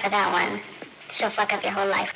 for that one. She'll fuck up your whole life.